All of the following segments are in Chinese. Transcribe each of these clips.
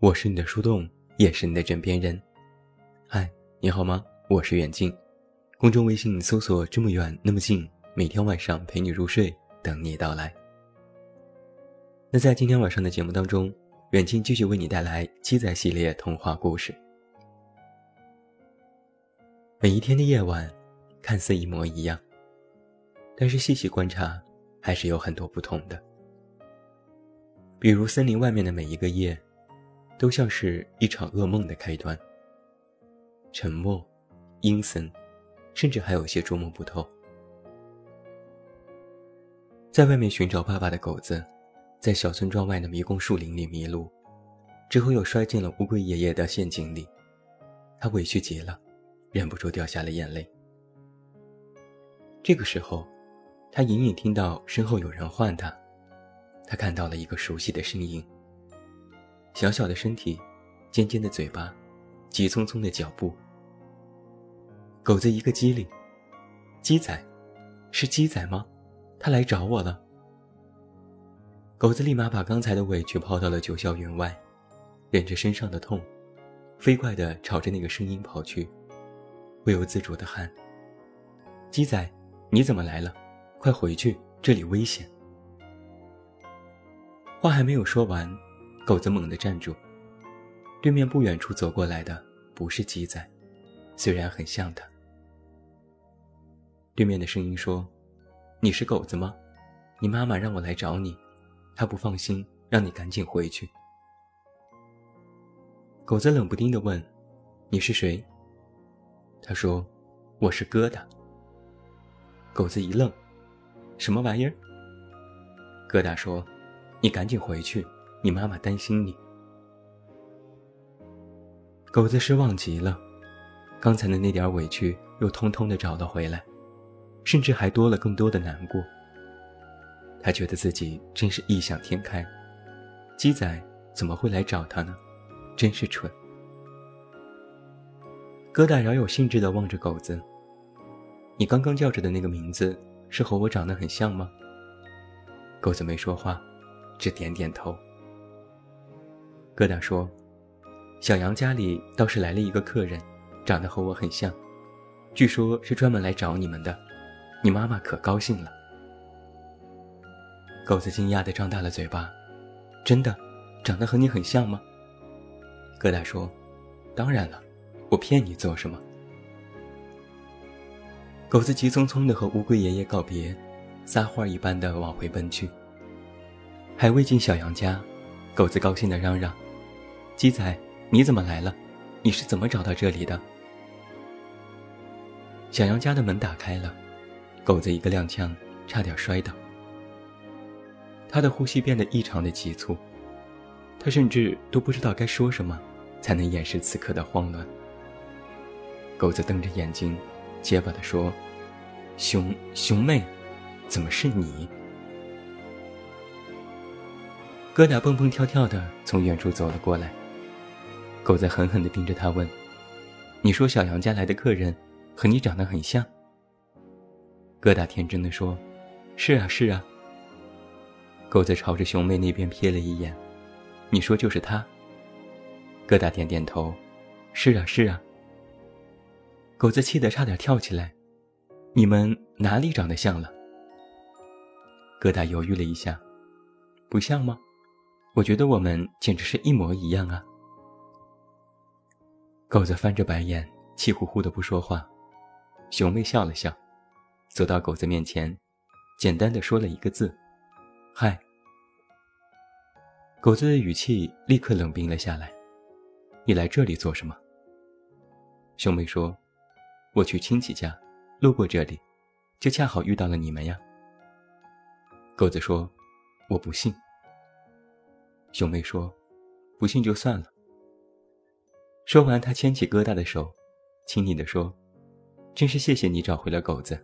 我是你的树洞，也是你的枕边人。嗨，你好吗？我是远近，公众微信搜索“这么远那么近”，每天晚上陪你入睡，等你到来。那在今天晚上的节目当中，远近继续为你带来鸡仔系列童话故事。每一天的夜晚，看似一模一样，但是细细观察，还是有很多不同的。比如森林外面的每一个夜，都像是一场噩梦的开端。沉默、阴森，甚至还有些捉摸不透。在外面寻找爸爸的狗子，在小村庄外的迷宫树林里迷路，之后又摔进了乌龟爷爷的陷阱里，他委屈极了，忍不住掉下了眼泪。这个时候，他隐隐听到身后有人唤他。他看到了一个熟悉的身影，小小的身体，尖尖的嘴巴，急匆匆的脚步。狗子一个机灵，鸡仔，是鸡仔吗？他来找我了。狗子立马把刚才的委屈抛到了九霄云外，忍着身上的痛，飞快地朝着那个声音跑去，不由自主地喊：“鸡仔，你怎么来了？快回去，这里危险。”话还没有说完，狗子猛地站住。对面不远处走过来的不是鸡仔，虽然很像他。对面的声音说：“你是狗子吗？你妈妈让我来找你，她不放心，让你赶紧回去。”狗子冷不丁地问：“你是谁？”他说：“我是疙瘩。”狗子一愣：“什么玩意儿？”疙瘩说。你赶紧回去，你妈妈担心你。狗子失望极了，刚才的那点委屈又通通的找了回来，甚至还多了更多的难过。他觉得自己真是异想天开，鸡仔怎么会来找他呢？真是蠢。疙瘩饶有兴致地望着狗子：“你刚刚叫着的那个名字，是和我长得很像吗？”狗子没说话。只点点头。疙瘩说：“小杨家里倒是来了一个客人，长得和我很像，据说是专门来找你们的。你妈妈可高兴了。”狗子惊讶地张大了嘴巴：“真的，长得和你很像吗？”疙瘩说：“当然了，我骗你做什么？”狗子急匆匆地和乌龟爷爷告别，撒欢一般的往回奔去。还未进小杨家，狗子高兴地嚷嚷：“鸡仔，你怎么来了？你是怎么找到这里的？”小杨家的门打开了，狗子一个踉跄，差点摔倒。他的呼吸变得异常的急促，他甚至都不知道该说什么，才能掩饰此刻的慌乱。狗子瞪着眼睛，结巴地说：“熊熊妹，怎么是你？”疙瘩蹦蹦跳跳的从远处走了过来，狗子狠狠地盯着他问：“你说小杨家来的客人和你长得很像？”疙瘩天真的说：“是啊，是啊。”狗子朝着熊妹那边瞥了一眼：“你说就是他？”疙瘩点点头：“是啊，是啊。”狗子气得差点跳起来：“你们哪里长得像了？”疙瘩犹豫了一下：“不像吗？”我觉得我们简直是一模一样啊！狗子翻着白眼，气呼呼的不说话。熊妹笑了笑，走到狗子面前，简单的说了一个字：“嗨。”狗子的语气立刻冷冰了下来：“你来这里做什么？”熊妹说：“我去亲戚家，路过这里，就恰好遇到了你们呀。”狗子说：“我不信。”熊妹说：“不信就算了。”说完，他牵起疙瘩的手，亲昵地说：“真是谢谢你找回了狗子，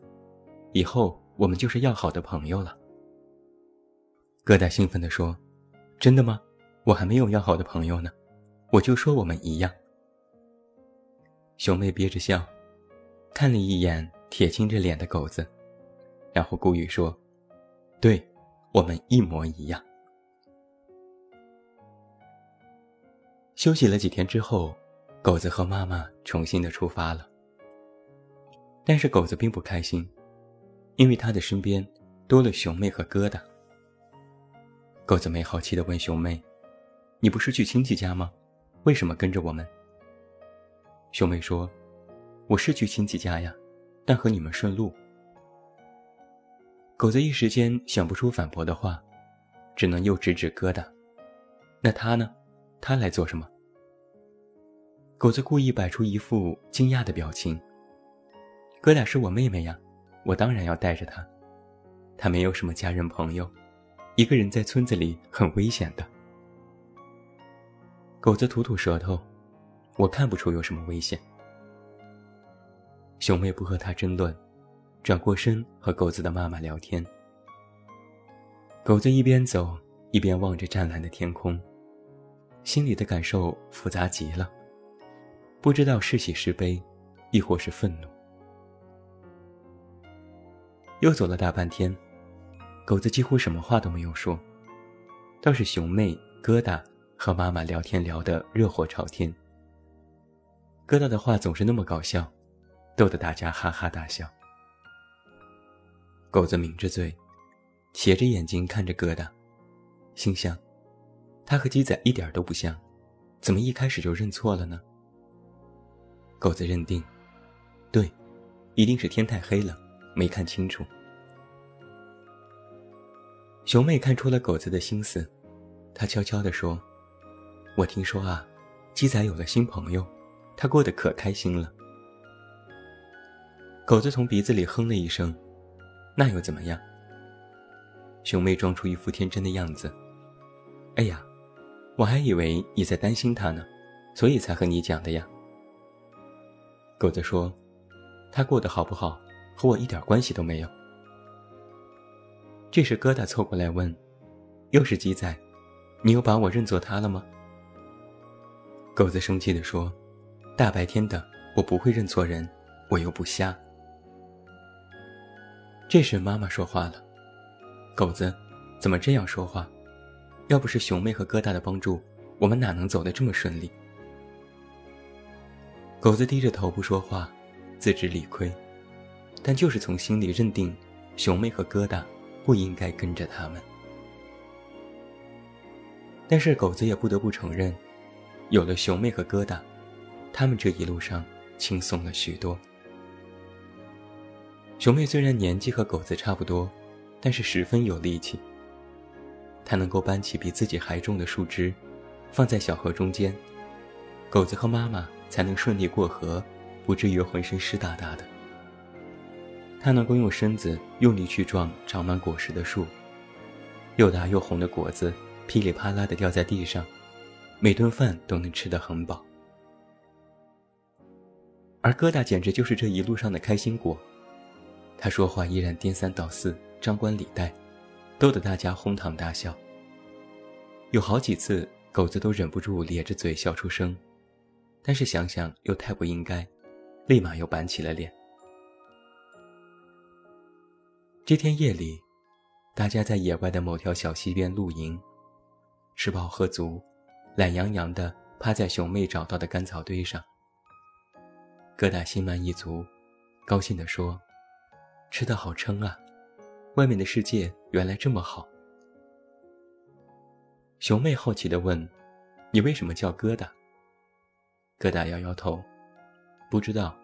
以后我们就是要好的朋友了。”疙瘩兴奋地说：“真的吗？我还没有要好的朋友呢，我就说我们一样。”熊妹憋着笑，看了一眼铁青着脸的狗子，然后故意说：“对，我们一模一样。”休息了几天之后，狗子和妈妈重新的出发了。但是狗子并不开心，因为他的身边多了熊妹和疙瘩。狗子没好奇的问熊妹：“你不是去亲戚家吗？为什么跟着我们？”熊妹说：“我是去亲戚家呀，但和你们顺路。”狗子一时间想不出反驳的话，只能又指指疙瘩：“那他呢？”他来做什么？狗子故意摆出一副惊讶的表情。哥俩是我妹妹呀，我当然要带着她。她没有什么家人朋友，一个人在村子里很危险的。狗子吐吐舌头，我看不出有什么危险。熊妹不和他争论，转过身和狗子的妈妈聊天。狗子一边走一边望着湛蓝的天空。心里的感受复杂极了，不知道是喜是悲，亦或是愤怒。又走了大半天，狗子几乎什么话都没有说，倒是熊妹、疙瘩和妈妈聊天聊得热火朝天。疙瘩的话总是那么搞笑，逗得大家哈哈大笑。狗子抿着嘴，斜着眼睛看着疙瘩，心想。他和鸡仔一点都不像，怎么一开始就认错了呢？狗子认定，对，一定是天太黑了，没看清楚。熊妹看出了狗子的心思，她悄悄地说：“我听说啊，鸡仔有了新朋友，他过得可开心了。”狗子从鼻子里哼了一声：“那又怎么样？”熊妹装出一副天真的样子：“哎呀。”我还以为你在担心他呢，所以才和你讲的呀。狗子说：“他过得好不好，和我一点关系都没有。”这时疙瘩凑过来问：“又是鸡仔，你又把我认作他了吗？”狗子生气地说：“大白天的，我不会认错人，我又不瞎。”这时妈妈说话了：“狗子，怎么这样说话？”要不是熊妹和疙瘩的帮助，我们哪能走得这么顺利？狗子低着头不说话，自知理亏，但就是从心里认定，熊妹和疙瘩不应该跟着他们。但是狗子也不得不承认，有了熊妹和疙瘩，他们这一路上轻松了许多。熊妹虽然年纪和狗子差不多，但是十分有力气。他能够搬起比自己还重的树枝，放在小河中间，狗子和妈妈才能顺利过河，不至于浑身湿哒哒的。他能够用身子用力去撞长满果实的树，又大又红的果子噼里啪啦的掉在地上，每顿饭都能吃得很饱。而疙瘩简直就是这一路上的开心果，他说话依然颠三倒四、张冠李戴。逗得大家哄堂大笑。有好几次，狗子都忍不住咧着嘴笑出声，但是想想又太不应该，立马又板起了脸。这天夜里，大家在野外的某条小溪边露营，吃饱喝足，懒洋洋地趴在熊妹找到的干草堆上。疙瘩心满意足，高兴地说：“吃得好撑啊！”外面的世界原来这么好。熊妹好奇地问：“你为什么叫疙瘩？”疙瘩摇摇头：“不知道，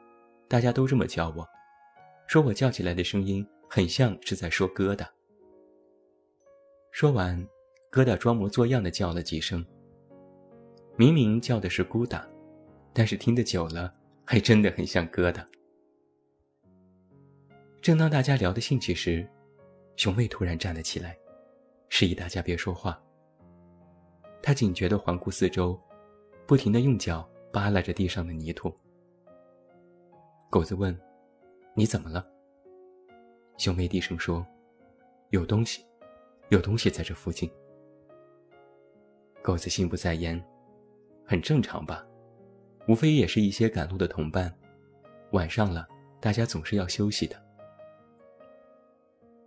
大家都这么叫我，说我叫起来的声音很像是在说疙瘩。”说完，疙瘩装模作样的叫了几声。明明叫的是咕哒，但是听得久了，还真的很像疙瘩。正当大家聊得兴起时，熊妹突然站了起来，示意大家别说话。她警觉地环顾四周，不停地用脚扒拉着地上的泥土。狗子问：“你怎么了？”熊妹低声说：“有东西，有东西在这附近。”狗子心不在焉：“很正常吧，无非也是一些赶路的同伴。晚上了，大家总是要休息的。”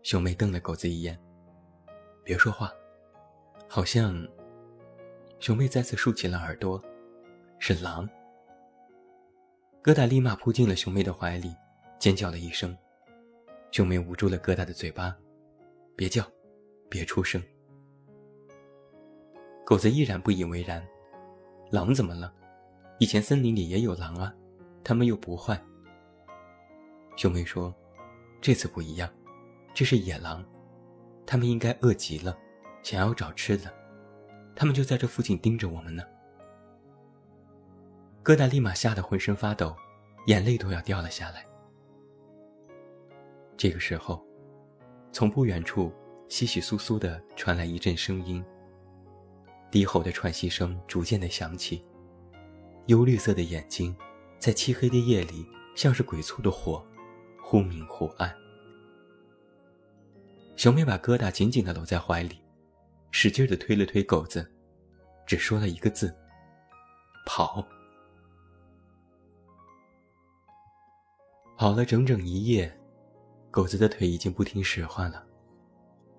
熊妹瞪了狗子一眼，别说话，好像。熊妹再次竖起了耳朵，是狼。疙瘩立马扑进了熊妹的怀里，尖叫了一声。熊妹捂住了疙瘩的嘴巴，别叫，别出声。狗子依然不以为然，狼怎么了？以前森林里也有狼啊，他们又不坏。熊妹说：“这次不一样，这是野狼，他们应该饿极了，想要找吃的，他们就在这附近盯着我们呢。”疙瘩立马吓得浑身发抖，眼泪都要掉了下来。这个时候，从不远处稀稀疏疏的传来一阵声音。低吼的喘息声逐渐的响起，幽绿色的眼睛，在漆黑的夜里像是鬼簇的火，忽明忽暗。熊妹把疙瘩紧紧的搂在怀里，使劲的推了推狗子，只说了一个字：“跑。”跑了整整一夜，狗子的腿已经不听使唤了，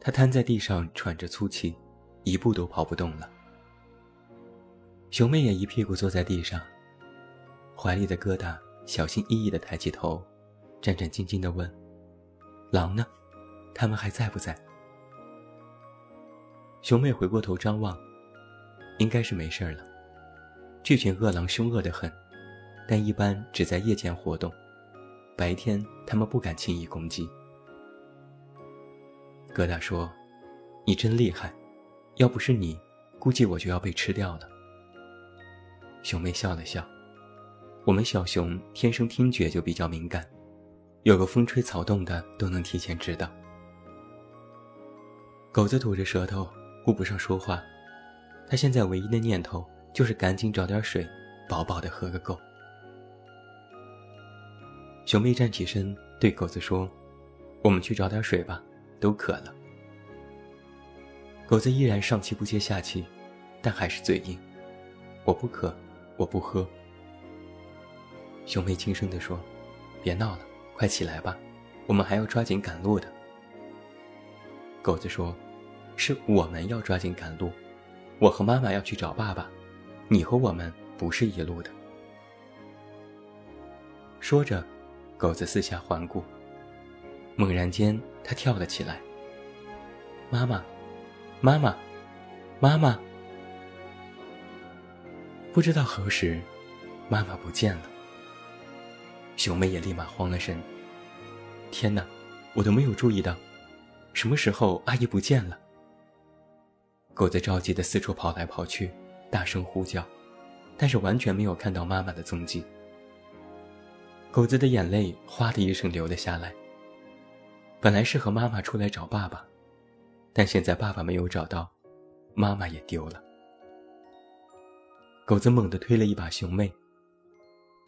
它瘫在地上喘着粗气，一步都跑不动了。熊妹也一屁股坐在地上，怀里的疙瘩小心翼翼地抬起头，战战兢兢地问：“狼呢？他们还在不在？”熊妹回过头张望，应该是没事了。这群恶狼凶恶得很，但一般只在夜间活动，白天他们不敢轻易攻击。疙瘩说：“你真厉害，要不是你，估计我就要被吃掉了。”熊妹笑了笑，我们小熊天生听觉就比较敏感，有个风吹草动的都能提前知道。狗子吐着舌头，顾不上说话，他现在唯一的念头就是赶紧找点水，饱饱的喝个够。熊妹站起身对狗子说：“我们去找点水吧，都渴了。”狗子依然上气不接下气，但还是嘴硬：“我不渴。”我不喝。熊妹轻声地说：“别闹了，快起来吧，我们还要抓紧赶路的。”狗子说：“是我们要抓紧赶路，我和妈妈要去找爸爸，你和我们不是一路的。”说着，狗子四下环顾，猛然间，它跳了起来：“妈妈，妈妈，妈妈！”不知道何时，妈妈不见了。熊妹也立马慌了神。天哪，我都没有注意到，什么时候阿姨不见了？狗子着急的四处跑来跑去，大声呼叫，但是完全没有看到妈妈的踪迹。狗子的眼泪哗的一声流了下来。本来是和妈妈出来找爸爸，但现在爸爸没有找到，妈妈也丢了。狗子猛地推了一把熊妹。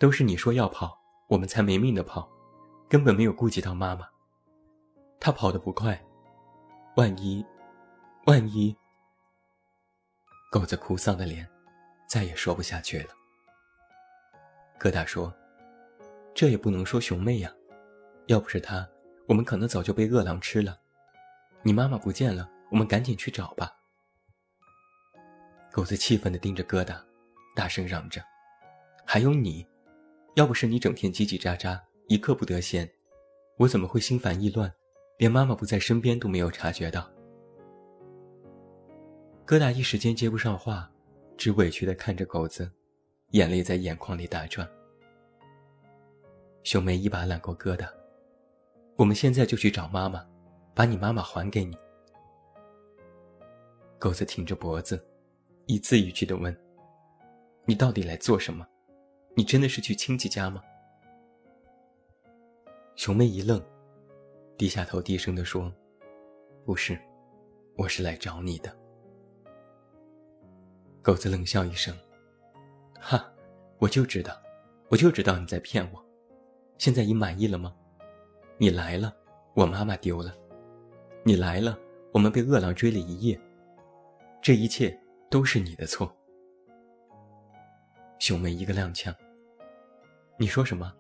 都是你说要跑，我们才没命的跑，根本没有顾及到妈妈。他跑得不快，万一，万一……狗子哭丧的脸，再也说不下去了。疙瘩说：“这也不能说熊妹呀，要不是她，我们可能早就被饿狼吃了。你妈妈不见了，我们赶紧去找吧。”狗子气愤地盯着疙瘩。大声嚷着：“还有你，要不是你整天叽叽喳喳，一刻不得闲，我怎么会心烦意乱，连妈妈不在身边都没有察觉到？”疙瘩一时间接不上话，只委屈地看着狗子，眼泪在眼眶里打转。熊妹一把揽过疙瘩：“我们现在就去找妈妈，把你妈妈还给你。”狗子挺着脖子，一字一句地问。你到底来做什么？你真的是去亲戚家吗？熊妹一愣，低下头低声地说：“不是，我是来找你的。”狗子冷笑一声：“哈，我就知道，我就知道你在骗我。现在你满意了吗？你来了，我妈妈丢了；你来了，我们被饿狼追了一夜。这一切都是你的错。”熊妹一个踉跄。你说什么？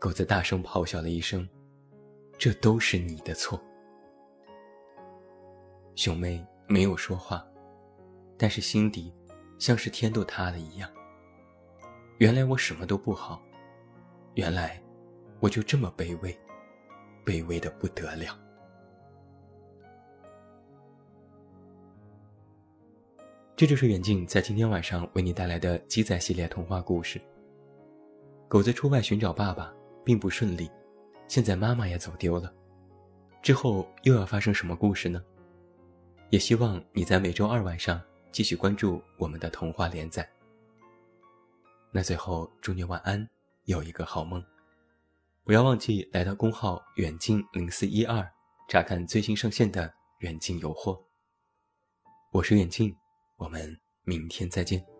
狗子大声咆哮了一声：“这都是你的错。”熊妹没有说话，但是心底像是天都塌了一样。原来我什么都不好，原来我就这么卑微，卑微的不得了。这就是远近在今天晚上为你带来的鸡仔系列童话故事。狗子出外寻找爸爸并不顺利，现在妈妈也走丢了，之后又要发生什么故事呢？也希望你在每周二晚上继续关注我们的童话连载。那最后祝你晚安，有一个好梦。不要忘记来到公号远近零四一二查看最新上线的远近有货。我是远近。我们明天再见。